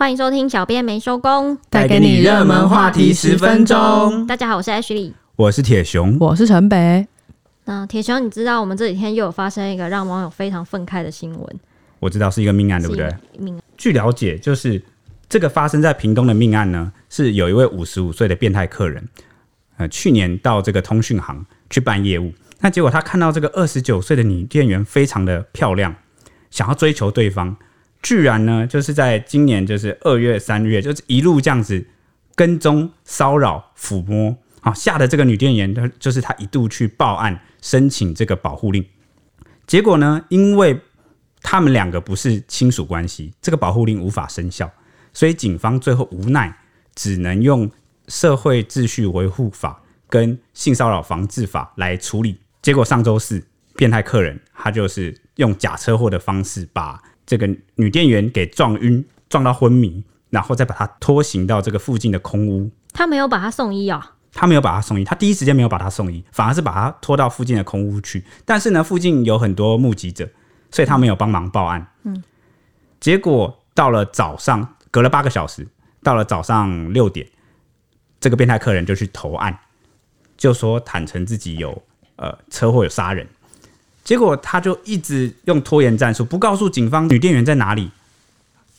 欢迎收听，小编没收工，带给你热门话题十分钟。大家好，我是 Ashley，我是铁熊，我是陈北。那铁熊，你知道我们这几天又有发生一个让网友非常愤慨的新闻？我知道是一个命案，对不对？命案。据了解，就是这个发生在屏东的命案呢，是有一位五十五岁的变态客人，呃，去年到这个通讯行去办业务，那结果他看到这个二十九岁的女店员非常的漂亮，想要追求对方。居然呢，就是在今年，就是二月、三月，就是一路这样子跟踪、骚扰、抚摸，啊，吓得这个女店员，她就是她一度去报案申请这个保护令。结果呢，因为他们两个不是亲属关系，这个保护令无法生效，所以警方最后无奈只能用社会秩序维护法跟性骚扰防治法来处理。结果上周四，变态客人他就是用假车祸的方式把。这个女店员给撞晕，撞到昏迷，然后再把她拖行到这个附近的空屋。他没有把她送医啊？他没有把他送医，他第一时间没有把他送医，反而是把他拖到附近的空屋去。但是呢，附近有很多目击者，所以他没有帮忙报案。嗯，结果到了早上，隔了八个小时，到了早上六点，这个变态客人就去投案，就说坦诚自己有呃车祸有杀人。结果他就一直用拖延战术，不告诉警方女店员在哪里，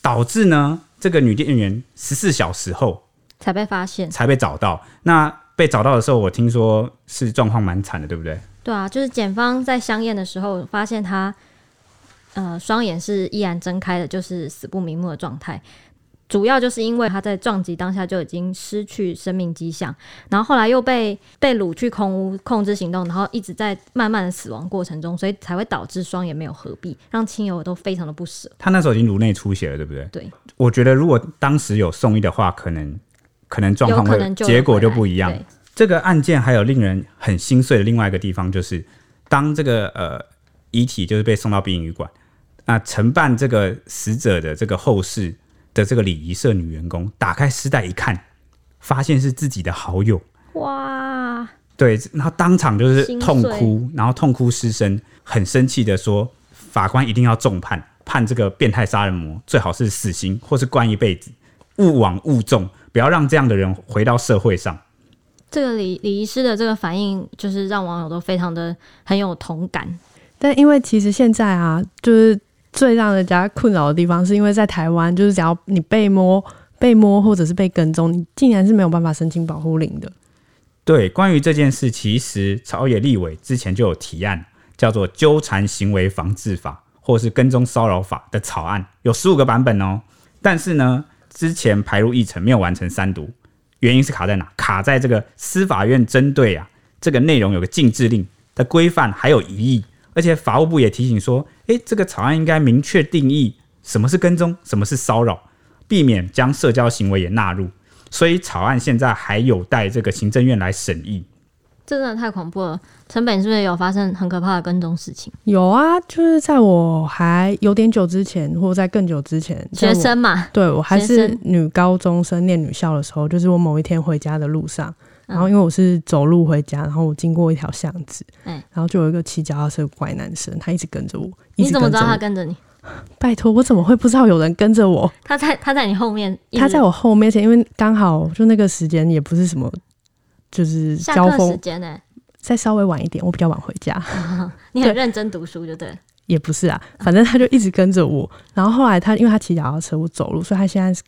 导致呢这个女店员十四小时后才被发现，才被找到。那被找到的时候，我听说是状况蛮惨的，对不对？对啊，就是检方在相验的时候发现她，呃，双眼是依然睁开的，就是死不瞑目的状态。主要就是因为他在撞击当下就已经失去生命迹象，然后后来又被被掳去空屋控制行动，然后一直在慢慢的死亡过程中，所以才会导致双眼没有合并，让亲友都非常的不舍。他那时候已经颅内出血了，对不对？对，我觉得如果当时有送医的话，可能可能状况会结果就不一样。这个案件还有令人很心碎的另外一个地方，就是当这个呃遗体就是被送到殡仪馆，那承办这个死者的这个后事。的这个礼仪社女员工打开丝带一看，发现是自己的好友，哇！对，然后当场就是痛哭，然后痛哭失声，很生气的说：“法官一定要重判，判这个变态杀人魔最好是死刑，或是关一辈子，勿枉勿纵，不要让这样的人回到社会上。”这个礼礼仪师的这个反应，就是让网友都非常的很有同感。但因为其实现在啊，就是。最让人家困扰的地方，是因为在台湾，就是只要你被摸、被摸或者是被跟踪，你竟然是没有办法申请保护令的。对，关于这件事，其实朝野立委之前就有提案，叫做《纠缠行为防治法》或是《跟踪骚扰法》的草案，有十五个版本哦。但是呢，之前排入议程没有完成三读，原因是卡在哪？卡在这个司法院针对啊这个内容有个禁制令的规范还有疑义。而且法务部也提醒说，诶，这个草案应该明确定义什么是跟踪，什么是骚扰，避免将社交行为也纳入。所以草案现在还有待这个行政院来审议。这真的太恐怖了！陈本是不是有发生很可怕的跟踪事情？有啊，就是在我还有点久之前，或者在更久之前，学生嘛，对，我还是女高中生念女校的时候，就是我某一天回家的路上。然后因为我是走路回家，然后我经过一条巷子，嗯，然后就有一个骑脚踏车的怪男生，他一直跟着我。你怎么知道他跟着你？拜托，我怎么会不知道有人跟着我？他在他在你后面，他在我后面前，因为刚好就那个时间也不是什么，就是交锋时间呢、欸，再稍微晚一点，我比较晚回家。你很认真读书就对了。也不是啊，反正他就一直跟着我。然后后来他因为他骑脚踏车，我走路，所以他现在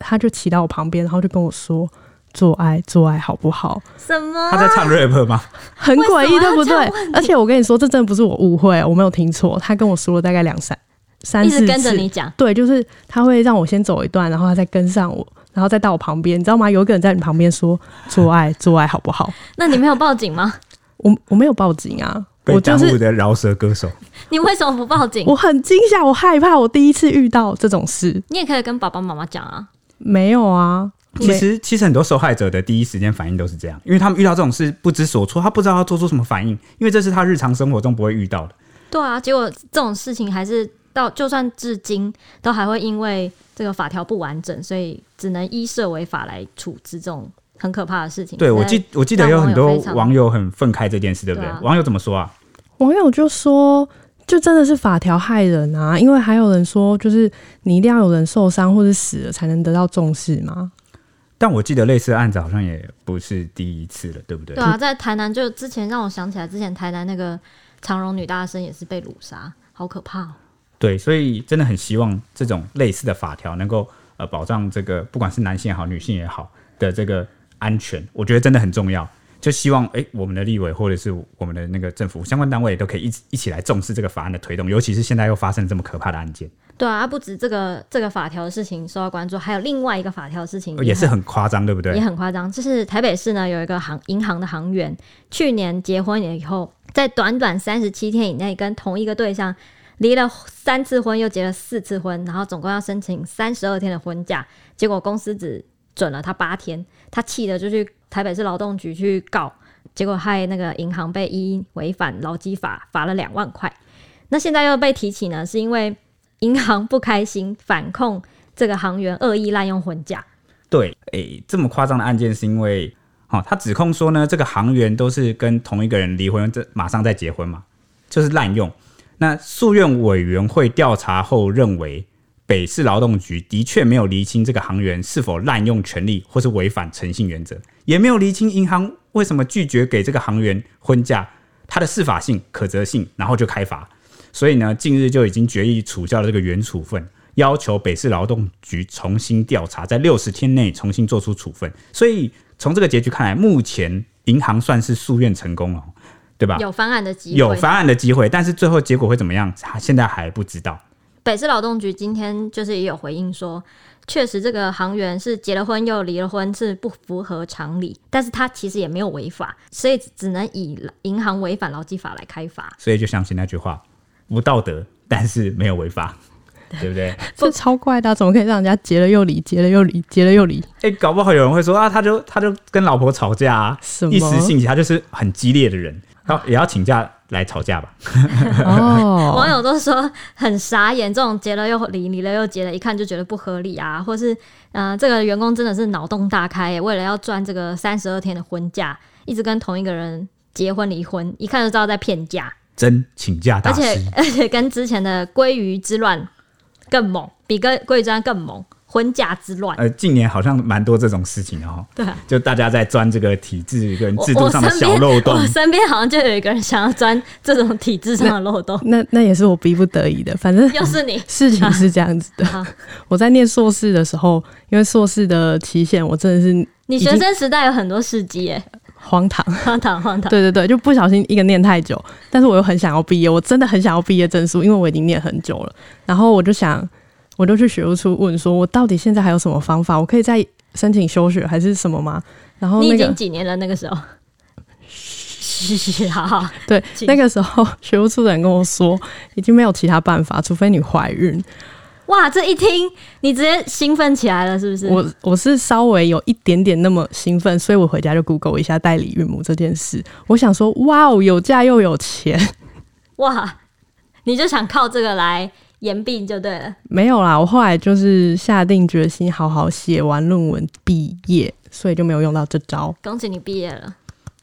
他就骑到我旁边，然后就跟我说。做爱，做爱好不好？什么？他在唱 rap 吗？很诡异，对不对？而且我跟你说，这真的不是我误会，我没有听错。他跟我说了大概两三三四次，一直跟着你讲。对，就是他会让我先走一段，然后他再跟上我，然后再到我旁边。你知道吗？有一个人在你旁边说：“做爱，做爱好不好？”那你没有报警吗？我我没有报警啊。我就是的饶舌歌手。你为什么不报警？我很惊吓，我害怕，我第一次遇到这种事。你也可以跟爸爸妈妈讲啊。没有啊。其实，其实很多受害者的第一时间反应都是这样，因为他们遇到这种事不知所措，他不知道要做出什么反应，因为这是他日常生活中不会遇到的。对啊，结果这种事情还是到，就算至今都还会因为这个法条不完整，所以只能依社违法来处置这种很可怕的事情。对，我记我记得有很多网友很愤慨这件事，对不对？网友怎么说啊？网友就说。就真的是法条害人啊！因为还有人说，就是你一定要有人受伤或者死了才能得到重视吗？但我记得类似的案子好像也不是第一次了，对不对？对啊，在台南就之前让我想起来，之前台南那个长荣女大生也是被掳杀，好可怕哦。对，所以真的很希望这种类似的法条能够呃保障这个不管是男性也好，女性也好的这个安全，我觉得真的很重要。就希望哎，我们的立委或者是我们的那个政府相关单位都可以一起一起来重视这个法案的推动，尤其是现在又发生这么可怕的案件。对啊，不止这个这个法条的事情受到关注，还有另外一个法条的事情也，也是很夸张，对不对？也很夸张，就是台北市呢有一个行银行的行员，去年结婚了以后，在短短三十七天以内跟同一个对象离了三次婚，又结了四次婚，然后总共要申请三十二天的婚假，结果公司只准了他八天，他气得就去。台北市劳动局去告，结果害那个银行被依违反劳基法罚了两万块。那现在又被提起呢，是因为银行不开心，反控这个行员恶意滥用婚假。对，诶、这么夸张的案件是因为，哦，他指控说呢，这个行员都是跟同一个人离婚，这马上再结婚嘛，就是滥用。那诉愿委员会调查后认为。北市劳动局的确没有厘清这个行员是否滥用权力或是违反诚信原则，也没有厘清银行为什么拒绝给这个行员婚假，它的适法性、可责性，然后就开罚。所以呢，近日就已经决议取消了这个原处分，要求北市劳动局重新调查，在六十天内重新做出处分。所以从这个结局看来，目前银行算是诉愿成功了，对吧？有方案的机会，有方案的机会，但是最后结果会怎么样，他现在还不知道。北市劳动局今天就是也有回应说，确实这个行员是结了婚又离了婚，是不符合常理，但是他其实也没有违法，所以只能以银行违反劳基法来开罚。所以就相信那句话，不道德，但是没有违法，对不对？这超怪的，怎么可以让人家结了又离，结了又离，结了又离？哎、欸，搞不好有人会说啊，他就他就跟老婆吵架啊，一时兴起，他就是很激烈的人，要也要请假。来吵架吧！哦，网友都说很傻眼，这种结了又离，离了又结了，一看就觉得不合理啊，或是呃，这个员工真的是脑洞大开，为了要赚这个三十二天的婚假，一直跟同一个人结婚离婚，一看就知道在骗假，真请假大师，而且 而且跟之前的鲑鱼之乱更猛，比跟鲑鱼之乱更猛。婚嫁之乱，呃，近年好像蛮多这种事情哦。对、啊，就大家在钻这个体制跟制度上的小漏洞。我身边好像就有一个人想要钻这种体制上的漏洞。那那，那也是我逼不得已的，反正又是你。事情是这样子的，啊、我在念硕士的时候，因为硕士的期限，我真的是你学生时代有很多事迹耶，荒唐，荒唐，荒唐。对对对，就不小心一个念太久，但是我又很想要毕业，我真的很想要毕业证书，因为我已经念很久了，然后我就想。我就去学务处问说，我到底现在还有什么方法？我可以再申请休学还是什么吗？然后、那个、你已经几年了？那个时候，好 好对，那个时候学务处的人跟我说，已经没有其他办法，除非你怀孕。哇，这一听你直接兴奋起来了，是不是？我我是稍微有一点点那么兴奋，所以我回家就 Google 一下代理孕母这件事。我想说，哇哦，有假又有钱，哇，你就想靠这个来。延毕就对了，没有啦。我后来就是下定决心，好好写完论文毕业，所以就没有用到这招。恭喜你毕业了，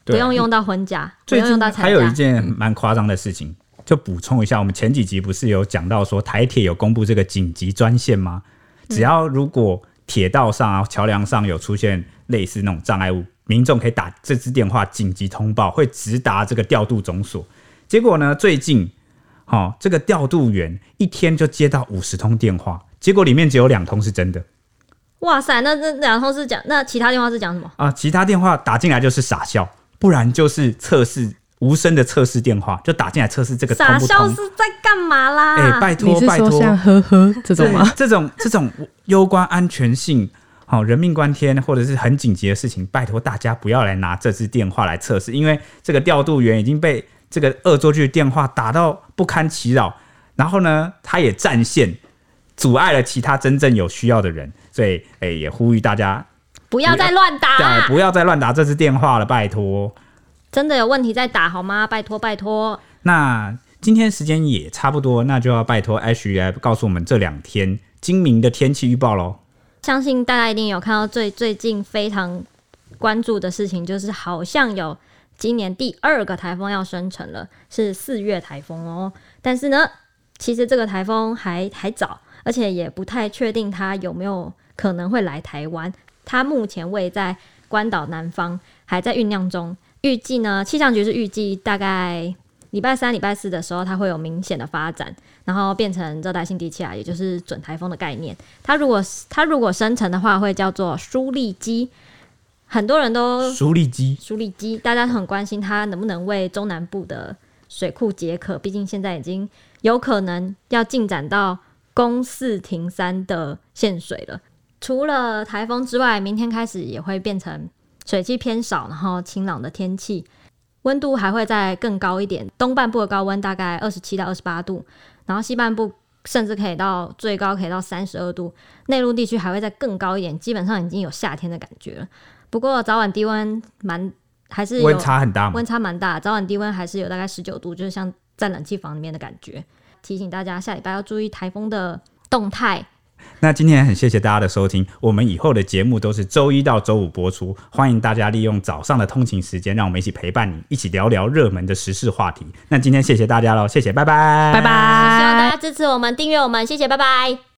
不用用到婚假，不用用到产假。还有一件蛮夸张的事情，就补充一下，我们前几集不是有讲到说台铁有公布这个紧急专线吗？只要如果铁道上啊、桥梁上有出现类似那种障碍物，民众可以打这支电话紧急通报，会直达这个调度总所。结果呢，最近。哦，这个调度员一天就接到五十通电话，结果里面只有两通是真的。哇塞，那那两通是讲，那其他电话是讲什么啊？其他电话打进来就是傻笑，不然就是测试无声的测试电话，就打进来测试这个通通。傻笑是在干嘛啦？哎、欸，拜托拜托，像呵呵这种吗？这种这种攸关安全性，好、哦、人命关天或者是很紧急的事情，拜托大家不要来拿这支电话来测试，因为这个调度员已经被。这个恶作剧电话打到不堪其扰，然后呢，他也占线，阻碍了其他真正有需要的人，所以，哎，也呼吁大家不要再乱打，对，不要再乱打这次电话了，拜托。真的有问题再打好吗？拜托，拜托。那今天时间也差不多，那就要拜托 Ashley 来告诉我们这两天精明的天气预报喽。相信大家一定有看到最最近非常关注的事情，就是好像有。今年第二个台风要生成了，是四月台风哦。但是呢，其实这个台风还还早，而且也不太确定它有没有可能会来台湾。它目前位在关岛南方，还在酝酿中。预计呢，气象局是预计大概礼拜三、礼拜四的时候，它会有明显的发展，然后变成热带性低气压，也就是准台风的概念。它如果它如果生成的话，会叫做舒力基。很多人都舒力基，舒力基，大家很关心它能不能为中南部的水库解渴。毕竟现在已经有可能要进展到公四停三的限水了。除了台风之外，明天开始也会变成水汽偏少，然后晴朗的天气，温度还会再更高一点。东半部的高温大概二十七到二十八度，然后西半部甚至可以到最高可以到三十二度，内陆地区还会再更高一点，基本上已经有夏天的感觉了。不过早晚低温蛮还是温差很大，温差蛮大。早晚低温还是有大概十九度，就是像在冷气房里面的感觉。提醒大家下礼拜要注意台风的动态。那今天很谢谢大家的收听，我们以后的节目都是周一到周五播出，欢迎大家利用早上的通勤时间，让我们一起陪伴你，一起聊聊热门的时事话题。那今天谢谢大家喽，谢谢，拜拜，拜拜，希望大家支持我们，订阅我们，谢谢，拜拜。